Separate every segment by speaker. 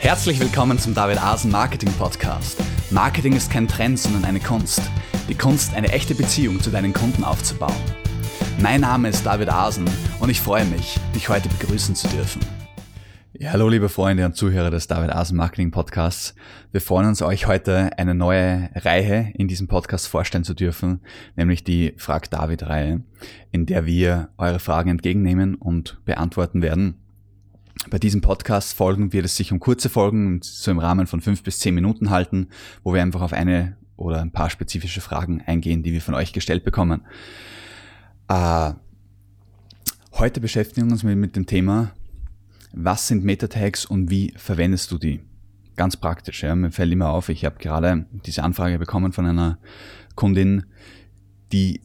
Speaker 1: Herzlich willkommen zum David Asen Marketing Podcast. Marketing ist kein Trend, sondern eine Kunst. Die Kunst, eine echte Beziehung zu deinen Kunden aufzubauen. Mein Name ist David Asen und ich freue mich, dich heute begrüßen zu dürfen. Ja, hallo liebe Freunde und Zuhörer des David Asen Marketing Podcasts. Wir freuen uns, euch heute eine neue Reihe in diesem Podcast vorstellen zu dürfen, nämlich die Frag David Reihe, in der wir eure Fragen entgegennehmen und beantworten werden. Bei diesem Podcast Folgen wird es sich um kurze Folgen, so im Rahmen von fünf bis zehn Minuten halten, wo wir einfach auf eine oder ein paar spezifische Fragen eingehen, die wir von euch gestellt bekommen. Äh, heute beschäftigen wir uns mit dem Thema, was sind Meta-Tags und wie verwendest du die? Ganz praktisch, ja. Mir fällt immer auf, ich habe gerade diese Anfrage bekommen von einer Kundin, die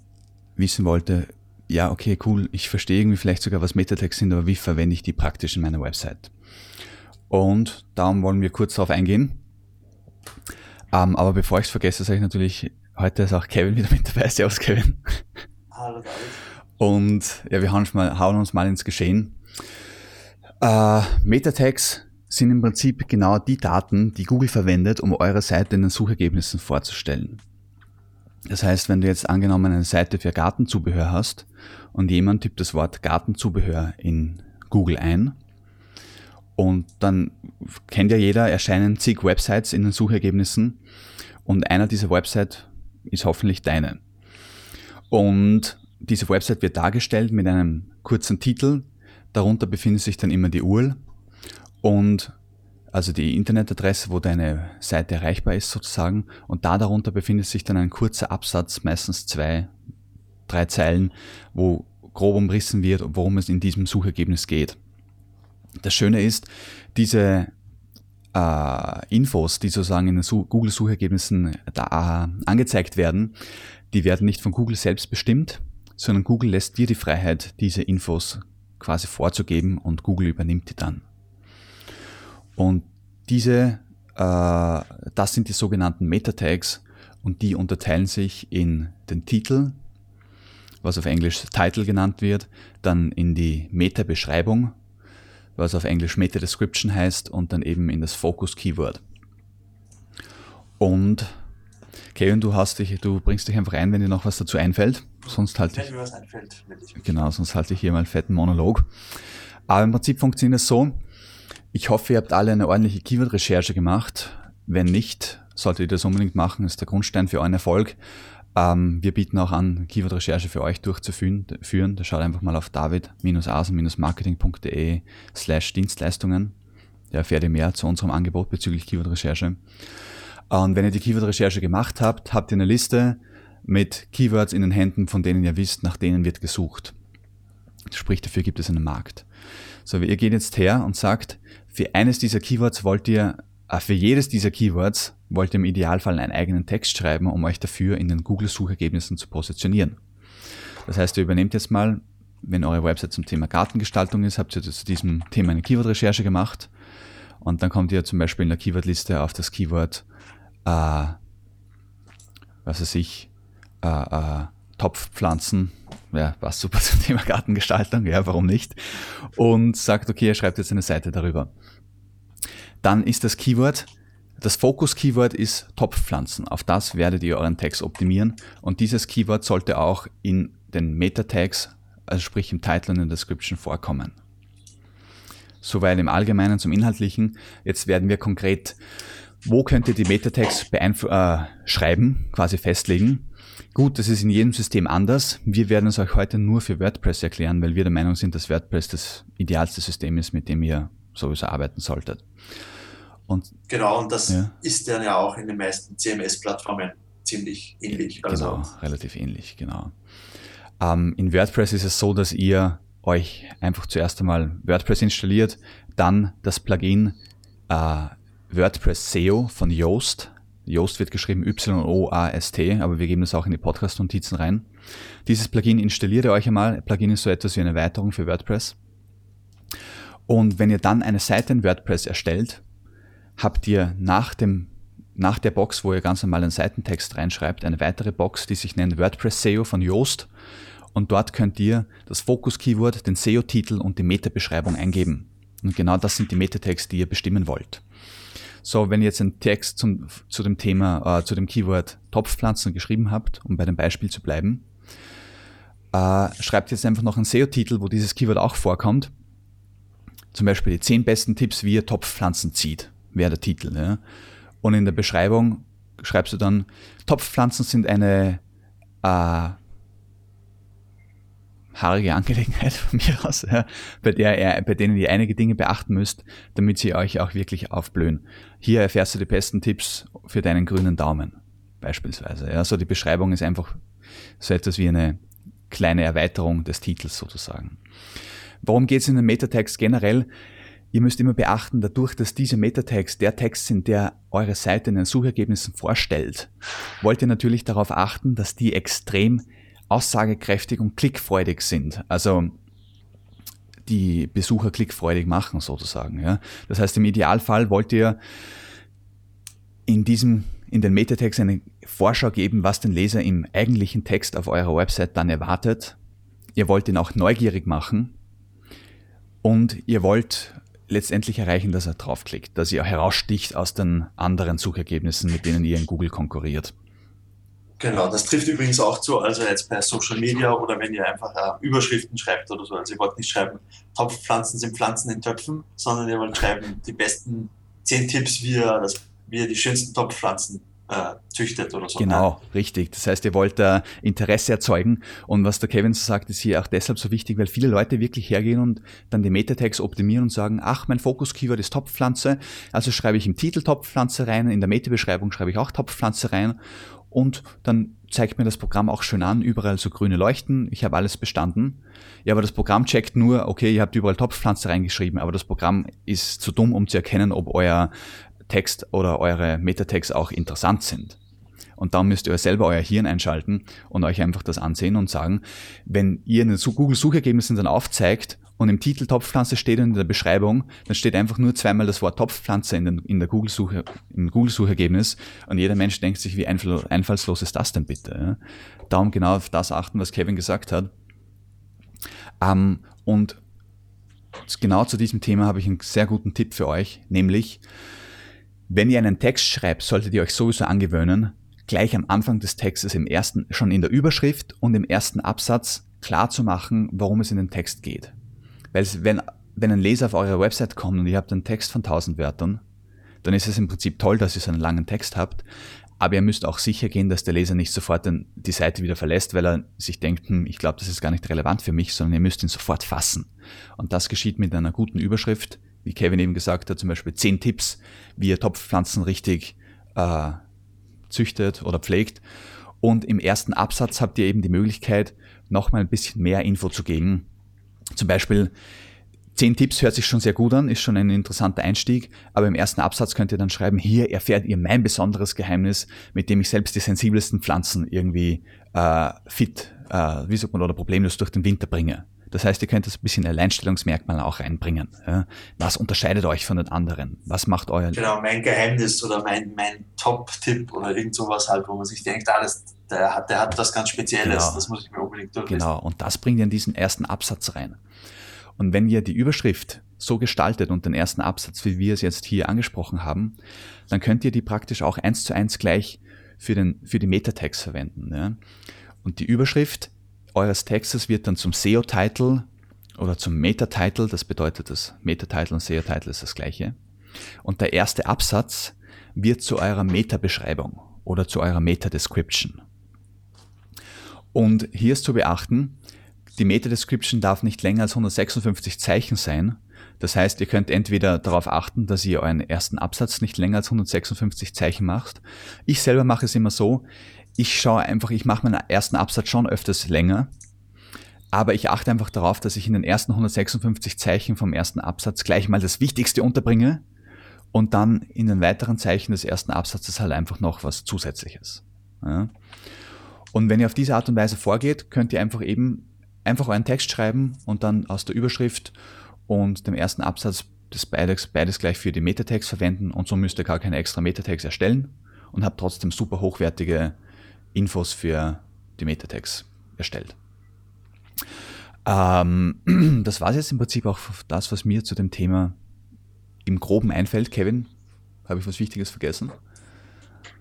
Speaker 1: wissen wollte, ja, okay, cool, ich verstehe irgendwie vielleicht sogar, was Meta-Tags sind, aber wie verwende ich die praktisch in meiner Website? Und darum wollen wir kurz darauf eingehen. Ähm, aber bevor ich es vergesse, sage ich natürlich, heute ist auch Kevin wieder mit dabei. Servus, Kevin. Hallo, David. Und ja, wir hauen uns mal, hauen uns mal ins Geschehen. Äh, Meta-Tags sind im Prinzip genau die Daten, die Google verwendet, um eure Seite in den Suchergebnissen vorzustellen. Das heißt, wenn du jetzt angenommen eine Seite für Gartenzubehör hast und jemand tippt das Wort Gartenzubehör in Google ein und dann kennt ja jeder, erscheinen zig Websites in den Suchergebnissen und einer dieser Websites ist hoffentlich deine. Und diese Website wird dargestellt mit einem kurzen Titel, Darunter befindet sich dann immer die URL und also die Internetadresse, wo deine Seite erreichbar ist sozusagen. Und da darunter befindet sich dann ein kurzer Absatz, meistens zwei, drei Zeilen, wo grob umrissen wird, worum es in diesem Suchergebnis geht. Das Schöne ist, diese äh, Infos, die sozusagen in den Google-Suchergebnissen da äh, angezeigt werden, die werden nicht von Google selbst bestimmt, sondern Google lässt dir die Freiheit, diese Infos quasi vorzugeben und Google übernimmt die dann. Und diese, äh, das sind die sogenannten Meta-Tags und die unterteilen sich in den Titel, was auf Englisch Title genannt wird, dann in die Meta-Beschreibung, was auf Englisch Meta-Description heißt und dann eben in das Focus-Keyword. Und Kevin, du hast dich, du bringst dich einfach ein, wenn dir noch was dazu einfällt. Sonst halte ich, was einfällt, ich genau, sonst halte ich hier mal einen fetten Monolog. Aber im Prinzip funktioniert es so. Ich hoffe, ihr habt alle eine ordentliche Keyword-Recherche gemacht. Wenn nicht, solltet ihr das unbedingt machen. Das ist der Grundstein für euren Erfolg. Ähm, wir bieten auch an, Keyword-Recherche für euch durchzuführen. Da schaut einfach mal auf david-asen-marketing.de slash Dienstleistungen. Da erfährt ihr mehr zu unserem Angebot bezüglich Keyword-Recherche. Und wenn ihr die Keyword-Recherche gemacht habt, habt ihr eine Liste mit Keywords in den Händen, von denen ihr wisst, nach denen wird gesucht. Sprich, dafür gibt es einen Markt. So, ihr geht jetzt her und sagt, für eines dieser Keywords wollt ihr, äh, für jedes dieser Keywords wollt ihr im Idealfall einen eigenen Text schreiben, um euch dafür in den Google-Suchergebnissen zu positionieren. Das heißt, ihr übernehmt jetzt mal, wenn eure Website zum Thema Gartengestaltung ist, habt ihr zu diesem Thema eine Keyword-Recherche gemacht und dann kommt ihr zum Beispiel in der Keyword-Liste auf das Keyword, äh, was weiß ich, äh, äh, Topfpflanzen, ja, passt super zum Thema Gartengestaltung, ja, warum nicht? Und sagt, okay, er schreibt jetzt eine Seite darüber. Dann ist das Keyword, das Fokus-Keyword ist Topfpflanzen. Auf das werdet ihr euren Text optimieren und dieses Keyword sollte auch in den Meta-Tags, also sprich im Title und in der Description vorkommen. Soweit im Allgemeinen zum Inhaltlichen. Jetzt werden wir konkret, wo könnt ihr die Meta-Tags äh, schreiben, quasi festlegen. Gut, das ist in jedem System anders. Wir werden es euch heute nur für WordPress erklären, weil wir der Meinung sind, dass WordPress das idealste System ist, mit dem ihr sowieso arbeiten solltet.
Speaker 2: Und, genau, und das ja. ist dann ja auch in den meisten CMS-Plattformen ziemlich ähnlich.
Speaker 1: Also genau, relativ ähnlich, genau. Ähm, in WordPress ist es so, dass ihr euch einfach zuerst einmal WordPress installiert, dann das Plugin äh, WordPress SEO von Yoast Yoast wird geschrieben Y-O-A-S-T, aber wir geben das auch in die Podcast-Notizen rein. Dieses Plugin installiert ihr euch einmal. Plugin ist so etwas wie eine Erweiterung für WordPress. Und wenn ihr dann eine Seite in WordPress erstellt, habt ihr nach dem nach der Box, wo ihr ganz normal einen Seitentext reinschreibt, eine weitere Box, die sich nennt WordPress SEO von Yoast. Und dort könnt ihr das Fokus-Keyword, den SEO-Titel und die Meta-Beschreibung eingeben. Und genau das sind die Meta-Tags, die ihr bestimmen wollt. So, wenn ihr jetzt einen Text zum, zu dem Thema, äh, zu dem Keyword Topfpflanzen geschrieben habt, um bei dem Beispiel zu bleiben, äh, schreibt jetzt einfach noch einen SEO-Titel, wo dieses Keyword auch vorkommt. Zum Beispiel die 10 besten Tipps, wie ihr Topfpflanzen zieht, wäre der Titel. Ja? Und in der Beschreibung schreibst du dann, Topfpflanzen sind eine äh, haarige Angelegenheit von mir aus, ja, bei, der, bei denen ihr einige Dinge beachten müsst, damit sie euch auch wirklich aufblühen. Hier erfährst du die besten Tipps für deinen grünen Daumen, beispielsweise. Ja, so die Beschreibung ist einfach so etwas wie eine kleine Erweiterung des Titels sozusagen. Worum geht es in den Metatext generell? Ihr müsst immer beachten, dadurch, dass diese Metatext der Text sind, der eure Seite in den Suchergebnissen vorstellt, wollt ihr natürlich darauf achten, dass die extrem aussagekräftig und klickfreudig sind. Also die Besucher klickfreudig machen sozusagen. Ja. Das heißt, im Idealfall wollt ihr in diesem in den Metatext eine Vorschau geben, was den Leser im eigentlichen Text auf eurer Website dann erwartet. Ihr wollt ihn auch neugierig machen und ihr wollt letztendlich erreichen, dass er draufklickt, dass ihr heraussticht aus den anderen Suchergebnissen, mit denen ihr in Google konkurriert.
Speaker 2: Genau, das trifft übrigens auch zu, also jetzt bei Social Media oder wenn ihr einfach äh, Überschriften schreibt oder so. Also ihr wollt nicht schreiben, Topfpflanzen sind Pflanzen in Töpfen, sondern ihr wollt schreiben, die besten zehn Tipps, wie ihr, das, wie ihr die schönsten Topfpflanzen äh, züchtet oder so.
Speaker 1: Genau, ne? richtig. Das heißt, ihr wollt da Interesse erzeugen. Und was der Kevin so sagt, ist hier auch deshalb so wichtig, weil viele Leute wirklich hergehen und dann die Meta-Tags optimieren und sagen, ach, mein Fokus-Keyword ist Topfpflanze, also schreibe ich im Titel Topfpflanze rein, in der Meta-Beschreibung schreibe ich auch Topfpflanze rein und dann zeigt mir das Programm auch schön an, überall so grüne Leuchten, ich habe alles bestanden. Ja, aber das Programm checkt nur, okay, ihr habt überall Topfpflanze reingeschrieben, aber das Programm ist zu dumm, um zu erkennen, ob euer Text oder eure Metatext auch interessant sind. Und dann müsst ihr selber euer Hirn einschalten und euch einfach das ansehen und sagen, wenn ihr in den Google-Suchergebnissen dann aufzeigt und im Titel Topfpflanze steht und in der Beschreibung, dann steht einfach nur zweimal das Wort Topfpflanze in, den, in der Google-Suche, im Google-Suchergebnis und jeder Mensch denkt sich, wie einfallslos ist das denn bitte? Darum genau auf das achten, was Kevin gesagt hat. Ähm, und genau zu diesem Thema habe ich einen sehr guten Tipp für euch, nämlich, wenn ihr einen Text schreibt, solltet ihr euch sowieso angewöhnen, gleich am Anfang des Textes im ersten, schon in der Überschrift und im ersten Absatz klar zu machen, worum es in den Text geht. Weil wenn, wenn ein Leser auf eure Website kommt und ihr habt einen Text von 1000 Wörtern, dann ist es im Prinzip toll, dass ihr so einen langen Text habt, aber ihr müsst auch sicher gehen, dass der Leser nicht sofort die Seite wieder verlässt, weil er sich denkt, hm, ich glaube, das ist gar nicht relevant für mich, sondern ihr müsst ihn sofort fassen. Und das geschieht mit einer guten Überschrift, wie Kevin eben gesagt hat, zum Beispiel 10 Tipps, wie ihr Topfpflanzen richtig äh, züchtet oder pflegt. Und im ersten Absatz habt ihr eben die Möglichkeit, nochmal ein bisschen mehr Info zu geben. Zum Beispiel 10 Tipps hört sich schon sehr gut an, ist schon ein interessanter Einstieg, aber im ersten Absatz könnt ihr dann schreiben, hier erfährt ihr mein besonderes Geheimnis, mit dem ich selbst die sensibelsten Pflanzen irgendwie äh, fit, äh, wie sagt man, oder problemlos durch den Winter bringe. Das heißt, ihr könnt das ein bisschen Alleinstellungsmerkmal auch reinbringen. Ja? Was unterscheidet euch von den anderen? Was macht euer...
Speaker 2: Genau, mein Geheimnis oder mein, mein Top-Tipp oder irgend sowas halt, wo man sich denkt, ah, das, der, hat, der hat was ganz Spezielles, genau. das muss ich mir unbedingt durchlesen.
Speaker 1: Genau, und das bringt ihr in diesen ersten Absatz rein. Und wenn ihr die Überschrift so gestaltet und den ersten Absatz, wie wir es jetzt hier angesprochen haben, dann könnt ihr die praktisch auch eins zu eins gleich für, den, für die Metatext verwenden. Ja? Und die Überschrift eures Textes wird dann zum SEO-Title oder zum Meta-Title, das bedeutet das Meta-Title und SEO-Title ist das gleiche. Und der erste Absatz wird zu eurer Meta-Beschreibung oder zu eurer Meta-Description. Und hier ist zu beachten, die Meta-Description darf nicht länger als 156 Zeichen sein. Das heißt, ihr könnt entweder darauf achten, dass ihr euren ersten Absatz nicht länger als 156 Zeichen macht. Ich selber mache es immer so, ich schaue einfach, ich mache meinen ersten Absatz schon öfters länger, aber ich achte einfach darauf, dass ich in den ersten 156 Zeichen vom ersten Absatz gleich mal das Wichtigste unterbringe und dann in den weiteren Zeichen des ersten Absatzes halt einfach noch was Zusätzliches. Ja. Und wenn ihr auf diese Art und Weise vorgeht, könnt ihr einfach eben einfach euren Text schreiben und dann aus der Überschrift und dem ersten Absatz das beides, beides gleich für die Metatext verwenden und so müsst ihr gar keine extra Metatext erstellen und habt trotzdem super hochwertige Infos für die Metatext erstellt. Ähm, das war jetzt im Prinzip auch das, was mir zu dem Thema im Groben einfällt. Kevin, Habe ich was Wichtiges vergessen?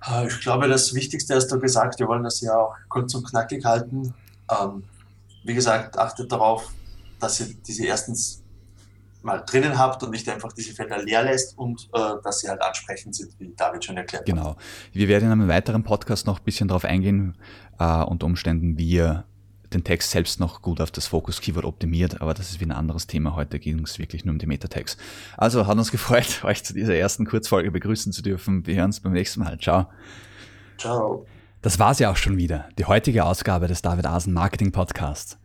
Speaker 2: Äh, ich glaube, das Wichtigste hast du gesagt. Wir wollen das ja auch kurz und knackig halten. Ähm, wie gesagt, achtet darauf, dass ihr diese erstens mal drinnen habt und nicht einfach diese Felder leer lässt und äh, dass sie halt ansprechend sind, wie David schon erklärt
Speaker 1: genau. hat. Genau. Wir werden in einem weiteren Podcast noch ein bisschen darauf eingehen, äh, unter Umständen, wie ihr den Text selbst noch gut auf das Focus-Keyword optimiert, aber das ist wie ein anderes Thema. Heute ging es wirklich nur um die Meta-Tags. Also hat uns gefreut, euch zu dieser ersten Kurzfolge begrüßen zu dürfen. Wir hören uns beim nächsten Mal. Ciao.
Speaker 2: Ciao.
Speaker 1: Das war's ja auch schon wieder, die heutige Ausgabe des David Asen Marketing Podcasts.